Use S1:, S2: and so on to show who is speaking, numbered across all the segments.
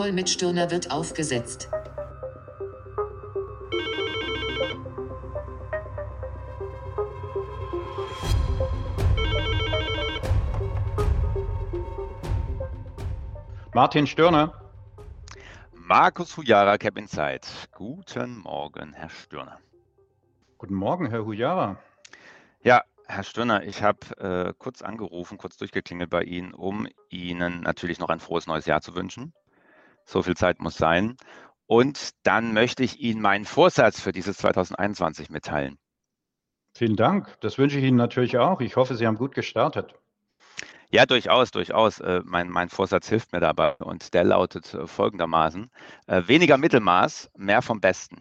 S1: Mit Stirner wird aufgesetzt.
S2: Martin Stirner.
S3: Markus Hujara, Cap Insight. Guten Morgen, Herr Stirner.
S2: Guten Morgen, Herr Hujara.
S3: Ja, Herr Stirner, ich habe äh, kurz angerufen, kurz durchgeklingelt bei Ihnen, um Ihnen natürlich noch ein frohes neues Jahr zu wünschen. So viel Zeit muss sein. Und dann möchte ich Ihnen meinen Vorsatz für dieses 2021 mitteilen.
S2: Vielen Dank. Das wünsche ich Ihnen natürlich auch. Ich hoffe, Sie haben gut gestartet.
S3: Ja, durchaus, durchaus. Äh, mein, mein Vorsatz hilft mir dabei und der lautet äh, folgendermaßen: äh, weniger Mittelmaß, mehr vom Besten.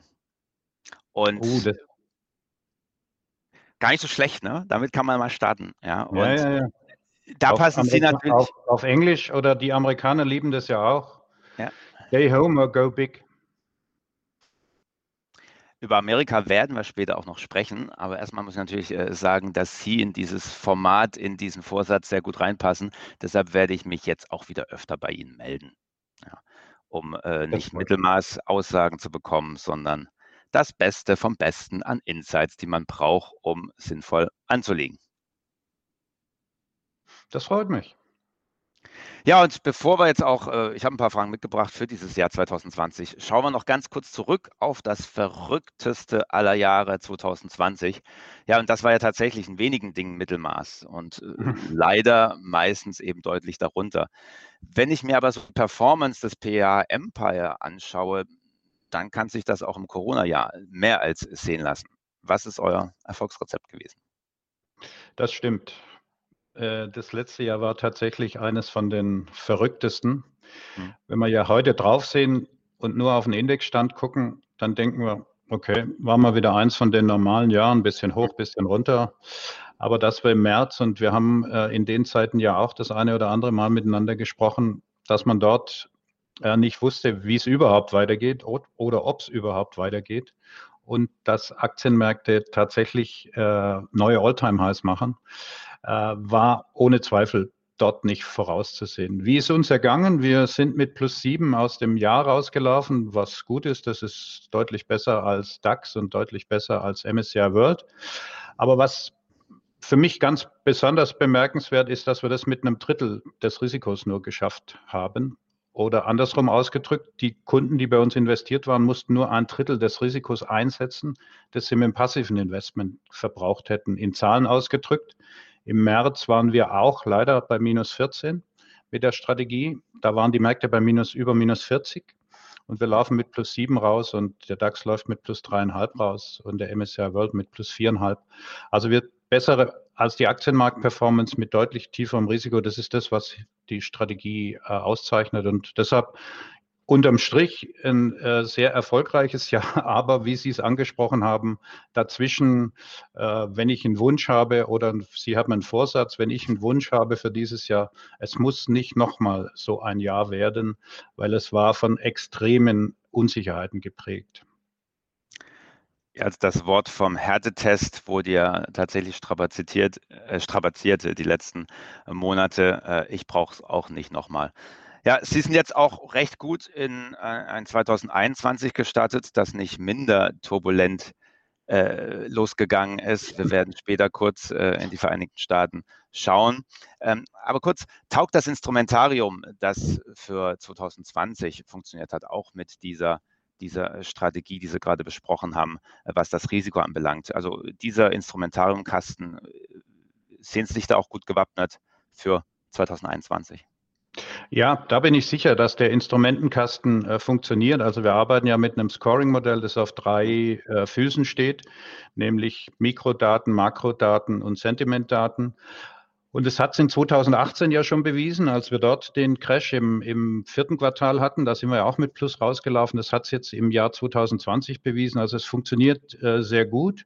S3: Und
S2: das,
S3: gar nicht so schlecht, ne? Damit kann man mal starten. Ja, und
S2: ja, ja, ja.
S3: da
S2: Auf,
S3: passen Sie natürlich.
S2: auf, auf Englisch oder die Amerikaner lieben das ja auch.
S3: Ja.
S2: Stay home or go big.
S3: Über Amerika werden wir später auch noch sprechen, aber erstmal muss ich natürlich äh, sagen, dass Sie in dieses Format, in diesen Vorsatz sehr gut reinpassen. Deshalb werde ich mich jetzt auch wieder öfter bei Ihnen melden, ja, um äh, nicht. Mittelmaß-Aussagen zu bekommen, sondern das Beste vom Besten an Insights, die man braucht, um sinnvoll anzulegen.
S2: Das freut mich.
S3: Ja, und bevor wir jetzt auch, äh, ich habe ein paar Fragen mitgebracht für dieses Jahr 2020, schauen wir noch ganz kurz zurück auf das verrückteste aller Jahre 2020. Ja, und das war ja tatsächlich in wenigen Dingen Mittelmaß und äh, leider meistens eben deutlich darunter. Wenn ich mir aber so Performance des PA Empire anschaue, dann kann sich das auch im Corona-Jahr mehr als sehen lassen. Was ist euer Erfolgsrezept gewesen?
S2: Das stimmt. Äh, Das letzte Jahr war tatsächlich eines von den verrücktesten.
S3: Hm.
S2: Wenn wir ja heute drauf sehen und nur auf den Indexstand gucken, dann denken wir, okay, war mal wieder eins von den normalen Jahren, bisschen hoch, bisschen runter. Aber das war im März und wir haben äh, in den Zeiten ja auch das eine oder andere Mal miteinander gesprochen, dass man dort äh, nicht wusste, wie es überhaupt weitergeht oder ob es überhaupt weitergeht und dass Aktienmärkte tatsächlich neue All-Time-Highs machen, war ohne Zweifel dort nicht vorauszusehen. Wie ist uns ergangen? Wir sind mit plus sieben aus dem Jahr rausgelaufen, was gut ist. Das ist deutlich besser als DAX und deutlich besser als MSCI World. Aber was für mich ganz besonders bemerkenswert ist, dass wir das mit einem Drittel des Risikos nur geschafft haben. Oder andersrum ausgedrückt, die Kunden, die bei uns investiert waren, mussten nur ein Drittel des Risikos einsetzen, das sie mit dem passiven Investment verbraucht hätten. In Zahlen ausgedrückt, im März waren wir auch leider bei minus 14 mit der Strategie. Da waren die Märkte bei minus über minus 40 und wir laufen mit plus 7 raus und der DAX läuft mit plus 3,5 raus und der MSCI World mit plus 4,5. Also wir bessere als die Aktienmarktperformance mit deutlich tieferem Risiko. Das ist das, was die Strategie äh, auszeichnet und deshalb unterm Strich ein äh, sehr erfolgreiches Jahr, aber wie Sie es angesprochen haben, dazwischen, äh, wenn ich einen Wunsch habe oder Sie haben einen Vorsatz, wenn ich einen Wunsch habe für dieses Jahr, es muss nicht nochmal so ein Jahr werden, weil es war von extremen Unsicherheiten geprägt.
S3: Ja, Also das Wort vom Härtetest wurde ja tatsächlich strapaziert, äh, strapaziert die letzten Monate. Äh, ich brauche es auch nicht nochmal. Ja, Sie sind jetzt auch recht gut in äh, ein 2021 gestartet, das nicht minder turbulent äh, losgegangen ist. Wir werden später kurz äh, in die Vereinigten Staaten schauen. Ähm, aber kurz, taugt das Instrumentarium, das für 2020 funktioniert hat, auch mit dieser, dieser Strategie, die Sie gerade besprochen haben, äh, was das Risiko anbelangt? Also dieser Instrumentariumkasten, äh, sehen Sie sich da auch gut gewappnet für 2021?
S2: Ja, da bin ich sicher, dass der Instrumentenkasten äh, funktioniert. Also wir arbeiten ja mit einem Scoring-Modell, das auf drei äh, Füßen steht, nämlich Mikrodaten, Makrodaten und Sentimentdaten. Und es hat es in 2018 ja schon bewiesen, als wir dort den Crash im, im vierten Quartal hatten. Da sind wir ja auch mit Plus rausgelaufen. Das hat es jetzt im Jahr 2020 bewiesen. Also es funktioniert äh, sehr gut.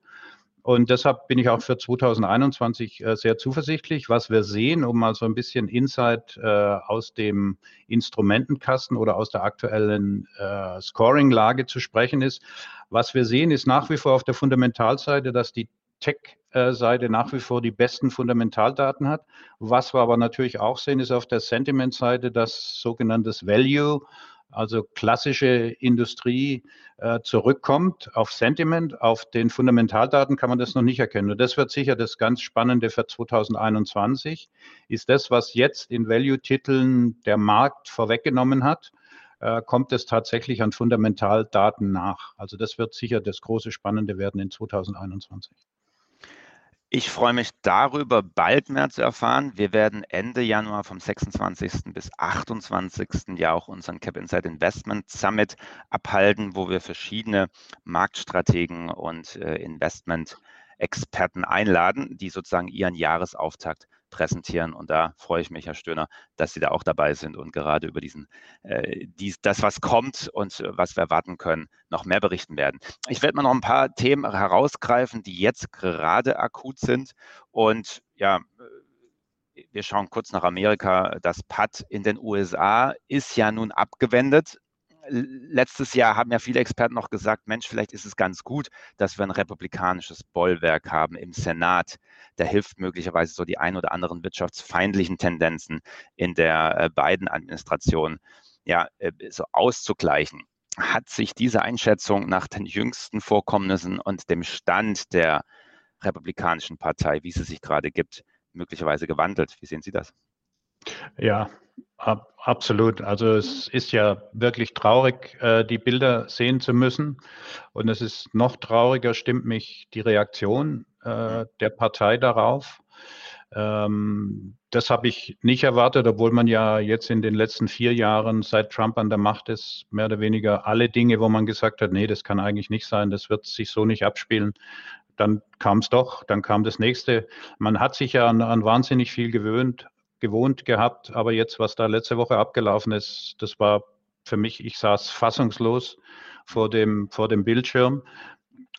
S2: Und deshalb bin ich auch für 2021 äh, sehr zuversichtlich. Was wir sehen, um mal so ein bisschen Insight äh, aus dem Instrumentenkasten oder aus der aktuellen äh, Scoring-Lage zu sprechen ist, was wir sehen, ist nach wie vor auf der Fundamentalseite, dass die Tech-Seite nach wie vor die besten Fundamentaldaten hat. Was wir aber natürlich auch sehen, ist auf der Sentiment-Seite, dass sogenanntes Value also klassische Industrie, äh, zurückkommt auf Sentiment, auf den Fundamentaldaten kann man das noch nicht erkennen. Und das wird sicher das ganz Spannende für 2021, ist das, was jetzt in Value-Titeln der Markt vorweggenommen hat, äh, kommt es tatsächlich an Fundamentaldaten nach. Also das wird sicher das große Spannende werden in 2021.
S3: Ich freue mich darüber, bald mehr zu erfahren. Wir werden Ende Januar vom 26. bis 28. ja auch unseren Cap Inside Investment Summit abhalten, wo wir verschiedene Marktstrategen und äh, Investment-Experten einladen, die sozusagen ihren Jahresauftakt präsentieren. Und da freue ich mich, Herr Stöhner, dass Sie da auch dabei sind und gerade über diesen, äh, dies, das, was kommt und äh, was wir erwarten können, noch mehr berichten werden. Ich werde mal noch ein paar Themen herausgreifen, die jetzt gerade akut sind. Und ja, äh, wir schauen kurz nach Amerika. Das PAD in den USA ist ja nun abgewendet letztes Jahr haben ja viele Experten noch gesagt, Mensch, vielleicht ist es ganz gut, dass wir ein republikanisches Bollwerk haben im Senat. Der hilft möglicherweise so die ein oder anderen wirtschaftsfeindlichen Tendenzen in der äh, Biden-Administration ja, äh, so auszugleichen. Hat sich diese Einschätzung nach den jüngsten Vorkommnissen und dem Stand der Republikanischen Partei, wie sie sich gerade gibt, möglicherweise gewandelt? Wie sehen Sie das?
S2: Ja, ab, absolut. Also es ist ja wirklich traurig, äh, die Bilder sehen zu müssen. Und es ist noch trauriger, stimmt mich die Reaktion äh, der Partei darauf. Ähm, das habe ich nicht erwartet, obwohl man ja jetzt in den letzten vier Jahren, seit Trump an der Macht ist, mehr oder weniger alle Dinge, wo man gesagt hat, nee, das kann eigentlich nicht sein, das wird sich so nicht abspielen. Dann kam es doch, dann kam das nächste. Man hat sich ja an, an wahnsinnig viel gewöhnt, gewohnt gehabt. Aber jetzt, was da letzte Woche abgelaufen ist, das war für mich, ich saß fassungslos vor dem, vor dem Bildschirm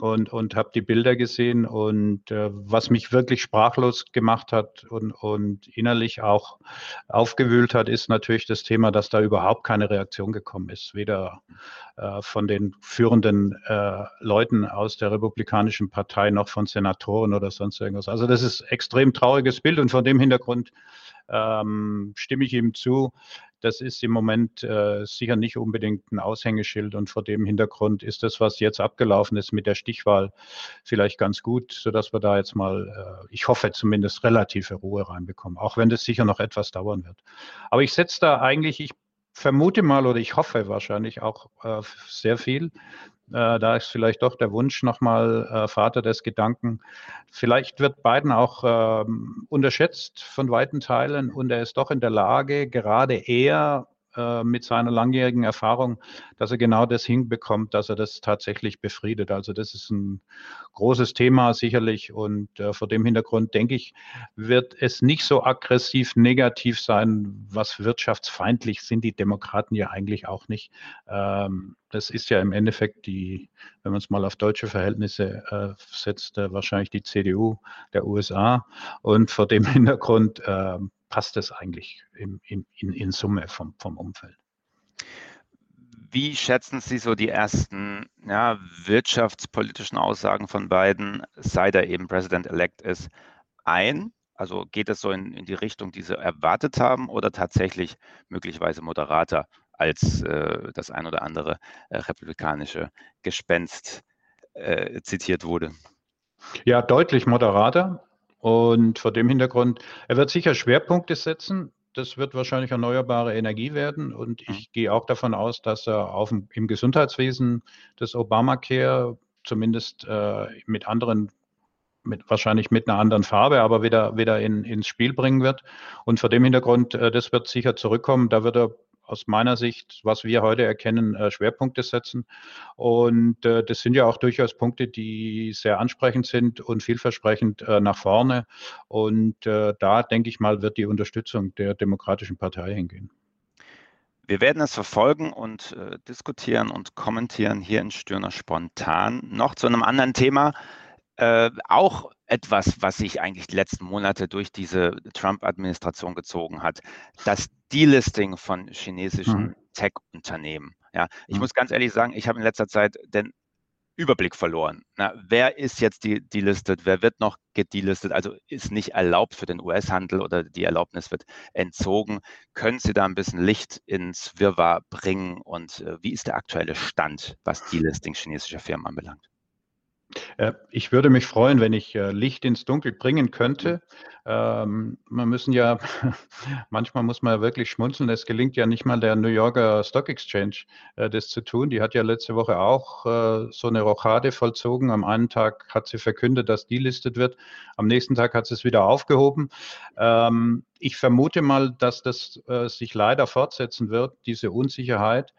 S2: und, und habe die Bilder gesehen. Und äh, was mich wirklich sprachlos gemacht hat und, und innerlich auch aufgewühlt hat, ist natürlich das Thema, dass da überhaupt keine Reaktion gekommen ist. Weder äh, von den führenden äh, Leuten aus der Republikanischen Partei noch von Senatoren oder sonst irgendwas. Also das ist extrem trauriges Bild und von dem Hintergrund ähm, stimme ich ihm zu. Das ist im Moment äh, sicher nicht unbedingt ein Aushängeschild und vor dem Hintergrund ist das, was jetzt abgelaufen ist mit der Stichwahl, vielleicht ganz gut, sodass wir da jetzt mal, äh, ich hoffe zumindest, relative Ruhe reinbekommen, auch wenn das sicher noch etwas dauern wird. Aber ich setze da eigentlich, ich vermute mal oder ich hoffe wahrscheinlich auch äh, sehr viel äh, da ist vielleicht doch der Wunsch nochmal äh, Vater des Gedanken. Vielleicht wird Biden auch äh, unterschätzt von weiten Teilen und er ist doch in der Lage, gerade er äh, mit seiner langjährigen Erfahrung, dass er genau das hinbekommt, dass er das tatsächlich befriedet. Also das ist ein großes Thema sicherlich und äh, vor dem Hintergrund denke ich, wird es nicht so aggressiv negativ sein, was wirtschaftsfeindlich sind die Demokraten ja eigentlich auch nicht. Ähm, das ist ja im Endeffekt die, wenn man es mal auf deutsche Verhältnisse äh, setzt, äh, wahrscheinlich die CDU der USA. Und vor dem Hintergrund äh, passt es eigentlich in, in, in Summe vom, vom Umfeld.
S3: Wie schätzen Sie so die ersten ja, wirtschaftspolitischen Aussagen von Biden, seit er eben President-elect ist, ein? Also geht es so in, in, die Richtung, die Sie erwartet haben, oder tatsächlich möglicherweise moderater als äh, das ein oder andere äh, republikanische Gespenst äh, zitiert wurde?
S2: Ja, deutlich moderater. Und vor dem Hintergrund, er wird sicher Schwerpunkte setzen. Das wird wahrscheinlich erneuerbare Energie werden. Und ich mhm. gehe auch davon aus, dass er auf, im Gesundheitswesen das Obamacare zumindest äh, mit anderen mit, wahrscheinlich mit einer anderen Farbe, aber wieder, wieder in, ins Spiel bringen wird. Und vor dem Hintergrund, äh, das wird sicher zurückkommen. Da wird er aus meiner Sicht, was wir heute erkennen, äh, Schwerpunkte setzen. Und äh, das sind ja auch durchaus Punkte, die sehr ansprechend sind und vielversprechend äh, nach vorne. Und da, denke ich mal, wird die Unterstützung der Demokratischen Partei hingehen.
S3: Wir werden es verfolgen und diskutieren und kommentieren hier in Stürner spontan. Noch zu einem anderen Thema. Äh, auch etwas, was sich eigentlich die letzten Monate durch diese Trump-Administration gezogen hat. Das Delisting von chinesischen mhm. Tech-Unternehmen. Ja, ich mhm. muss ganz ehrlich sagen, ich habe in letzter Zeit den Überblick verloren. Na, wer ist jetzt die, delistet, wer wird noch gedelistet, also ist nicht erlaubt für den US-Handel oder die Erlaubnis wird entzogen. Können Sie da ein bisschen Licht ins Wirrwarr bringen und äh, wie ist der aktuelle Stand, was Delisting chinesischer Firmen anbelangt?
S2: Äh, ich würde mich freuen, wenn ich äh, Licht ins Dunkel bringen könnte. Ähm, man müssen ja, manchmal muss man ja wirklich schmunzeln. Es gelingt ja nicht mal der New Yorker Stock Exchange, äh, das zu tun. Die hat ja letzte Woche auch so eine Rochade vollzogen. Am einen Tag hat sie verkündet, dass die listet wird. Am nächsten Tag hat sie es wieder aufgehoben. Ähm, ich vermute mal, dass das sich leider fortsetzen wird, diese Unsicherheit.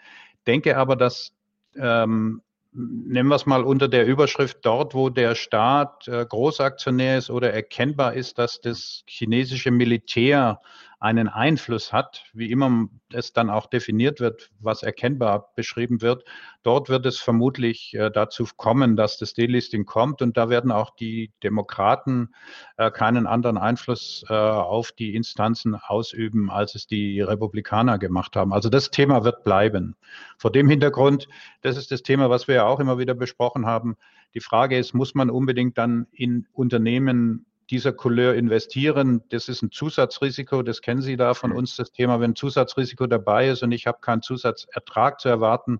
S2: Denke aber, dass ähm, nehmen wir es mal unter der Überschrift dort, wo der Staat äh, Großaktionär ist oder erkennbar ist, dass das chinesische Militär einen Einfluss hat, wie immer es dann auch definiert wird, was erkennbar beschrieben wird. Dort wird es vermutlich äh, dazu kommen, dass das Delisting kommt und da werden auch die Demokraten äh, keinen anderen Einfluss äh, auf die Instanzen ausüben, als es die Republikaner gemacht haben. Also das Thema wird bleiben. Vor dem Hintergrund, das ist das Thema, was wir ja auch immer wieder besprochen haben. Die Frage ist, muss man unbedingt dann in Unternehmen dieser Couleur investieren. Das ist ein Zusatzrisiko, das kennen Sie da von mhm. uns, das Thema, wenn Zusatzrisiko dabei ist und ich habe keinen Zusatzertrag zu erwarten,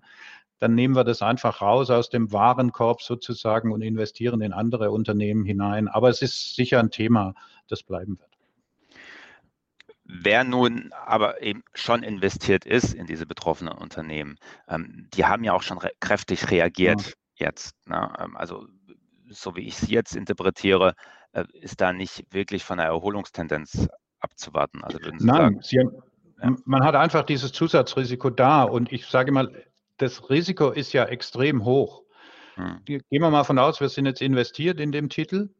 S2: dann nehmen wir das einfach raus aus dem Warenkorb sozusagen und investieren in andere Unternehmen hinein. Aber es ist sicher ein Thema, das bleiben wird.
S3: Wer nun aber eben schon investiert ist in diese betroffenen Unternehmen, ähm, die haben ja auch schon re kräftig reagiert ja. jetzt. Ne? Ähm, also so wie ich es jetzt interpretiere, ist da nicht wirklich von einer Erholungstendenz abzuwarten. Also
S2: würden Sie Nein, sagen, Sie haben, ja. man hat einfach dieses Zusatzrisiko da und ich sage mal, das Risiko ist ja extrem hoch. Hm. Gehen wir mal von aus, wir sind jetzt investiert in dem Titel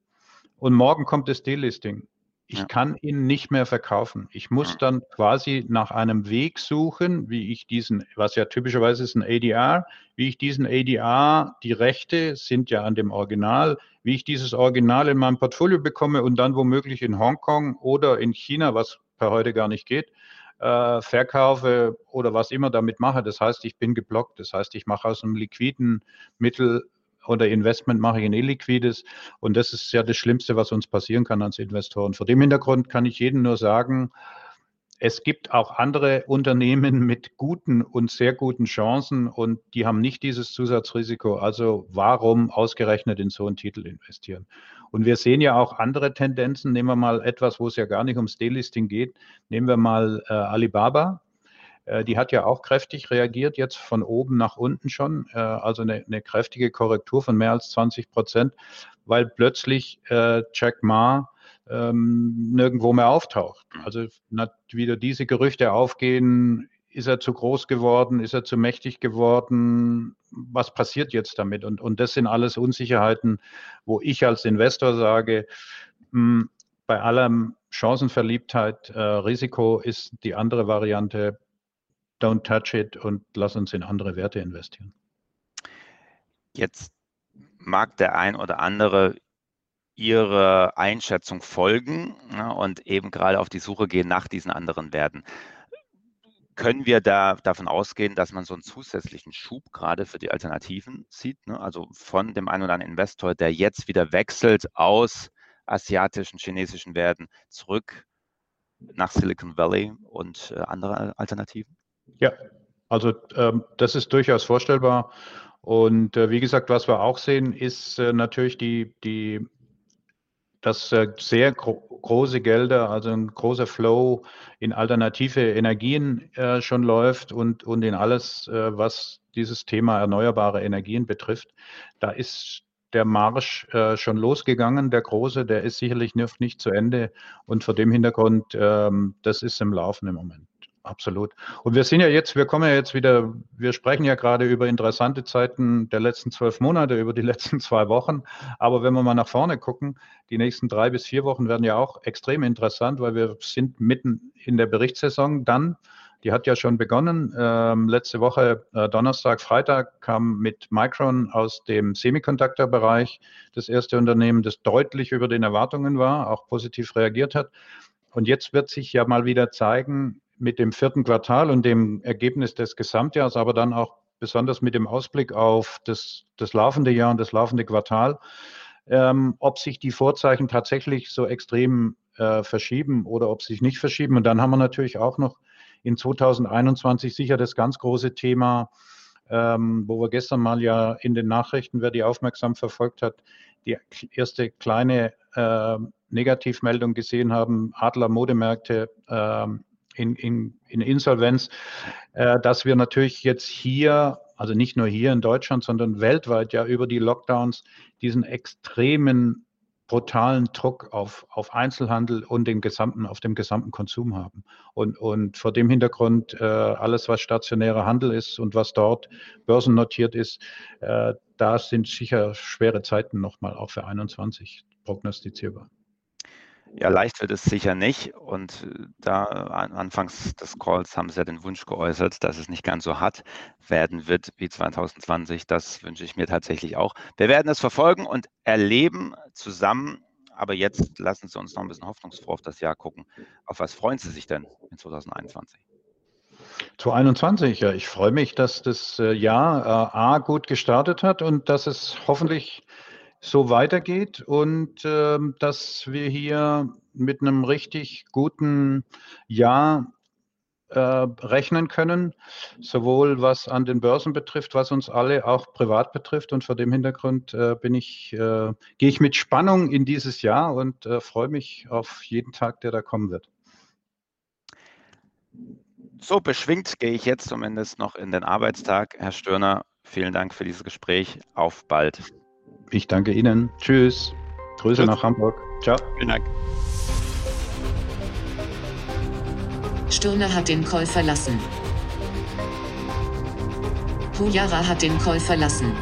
S2: und morgen kommt das Delisting. Ich ja. kann ihn nicht mehr verkaufen. Ich muss ja. dann quasi nach einem Weg suchen, wie ich diesen, was ja typischerweise ist ein ADR, wie ich diesen ADR, die Rechte sind ja an dem Original, wie ich dieses Original in meinem Portfolio bekomme und dann womöglich in Hongkong oder in China, was per heute gar nicht geht, äh, verkaufe oder was immer damit mache. Das heißt, ich bin geblockt. Das heißt, ich mache aus einem liquiden Mittel oder Investment mache ich in illiquides. Und das ist ja das Schlimmste, was uns passieren kann als Investoren. Vor dem Hintergrund kann ich jedem nur sagen, es gibt auch andere Unternehmen mit guten und sehr guten Chancen und die haben nicht dieses Zusatzrisiko. Also warum ausgerechnet in so einen Titel investieren? Und wir sehen ja auch andere Tendenzen. Nehmen wir mal etwas, wo es ja gar nicht ums Delisting geht. Nehmen wir mal äh, Alibaba. Äh, die hat ja auch kräftig reagiert, jetzt von oben nach unten schon, äh, also eine, eine kräftige Korrektur von mehr als 20 Prozent, weil plötzlich äh, Jack Ma ähm, nirgendwo mehr auftaucht. Also wieder diese Gerüchte aufgehen, ist er zu groß geworden, ist er zu mächtig geworden, was passiert jetzt damit? Und, und das sind alles Unsicherheiten, wo ich als Investor sage, mh, hm, bei aller Chancenverliebtheit, äh, Risiko ist die andere Variante don't touch it und lass uns in andere Werte investieren.
S3: Jetzt mag der ein oder andere Ihre Einschätzung folgen ja, und eben gerade auf die Suche gehen nach diesen anderen Werten. Können wir da davon ausgehen, dass man so einen zusätzlichen Schub gerade für die Alternativen sieht? Ne? Also von dem einen oder anderen Investor, der jetzt wieder wechselt aus asiatischen, chinesischen Werten zurück nach Silicon Valley und äh, andere Alternativen?
S2: Ja, also ähm, das ist durchaus vorstellbar. Und äh, wie gesagt, was wir auch sehen, ist äh, natürlich die, die, dass äh, sehr gro große Gelder, also ein großer Flow in alternative Energien äh, schon läuft und, und in alles, äh, was dieses Thema erneuerbare Energien betrifft. Da ist der Marsch äh, schon losgegangen, der große, der ist sicherlich nicht, nicht zu Ende. Und vor dem Hintergrund, ähm, das ist im Laufen im Moment absolut. Und wir sind ja jetzt, wir kommen ja jetzt wieder, wir sprechen ja gerade über interessante Zeiten der letzten zwölf Monate, über die letzten zwei Wochen. Aber wenn wir mal nach vorne gucken, die nächsten drei bis vier Wochen werden ja auch extrem interessant, weil wir sind mitten in der Berichtssaison dann. Die hat ja schon begonnen. Ähm, letzte Woche, äh, Donnerstag, Freitag, kam mit Micron aus dem Semiconductor-Bereich das erste Unternehmen, das deutlich über den Erwartungen war, auch positiv reagiert hat. Und jetzt wird sich ja mal wieder zeigen, mit dem vierten Quartal und dem Ergebnis des Gesamtjahres, aber dann auch besonders mit dem Ausblick auf das, das laufende Jahr und das laufende Quartal, ähm, ob sich die Vorzeichen tatsächlich so extrem äh, verschieben oder ob sie sich nicht verschieben. Und dann haben wir natürlich auch noch in 2021 sicher das ganz große Thema, ähm, wo wir gestern mal ja in den Nachrichten, wer die aufmerksam verfolgt hat, die erste kleine äh, Negativmeldung gesehen haben, Adler Modemärkte äh, in, in, in, Insolvenz, äh, dass wir natürlich jetzt hier, also nicht nur hier in Deutschland, sondern weltweit ja über die Lockdowns diesen extremen brutalen Druck auf, auf Einzelhandel und den gesamten, auf dem gesamten Konsum haben. Und, und vor dem Hintergrund, äh, alles, was stationärer Handel ist und was dort börsennotiert ist, äh, da sind sicher schwere Zeiten nochmal auch für 21 prognostizierbar.
S3: Ja, leicht wird es sicher nicht. Und äh, da an, anfangs des Calls haben Sie ja den Wunsch geäußert, dass es nicht ganz so hart werden wird wie 2020. Das wünsche ich mir tatsächlich auch. Wir werden es verfolgen und erleben zusammen. Aber jetzt lassen Sie uns noch ein bisschen hoffnungsfroh auf das Jahr gucken. Auf was freuen Sie sich denn in 2021?
S2: 2021, ja, ich freue mich, dass das äh, Jahr äh, A gut gestartet hat und dass es hoffentlich so weitergeht und äh, dass wir hier mit einem richtig guten Jahr äh, rechnen können, sowohl was an den Börsen betrifft, was uns alle auch privat betrifft. Und vor dem Hintergrund äh, bin ich, äh, gehe ich mit Spannung in dieses Jahr und äh, freue mich auf jeden Tag, der da kommen wird.
S3: So beschwingt gehe ich jetzt zumindest noch in den Arbeitstag. Herr Stirner, vielen Dank für dieses Gespräch. Auf bald.
S2: Ich danke Ihnen. Tschüss. Grüße Tschüss. nach Hamburg. Ciao.
S3: Vielen Dank.
S1: Stirner hat den Call verlassen. Pujara hat den Call verlassen.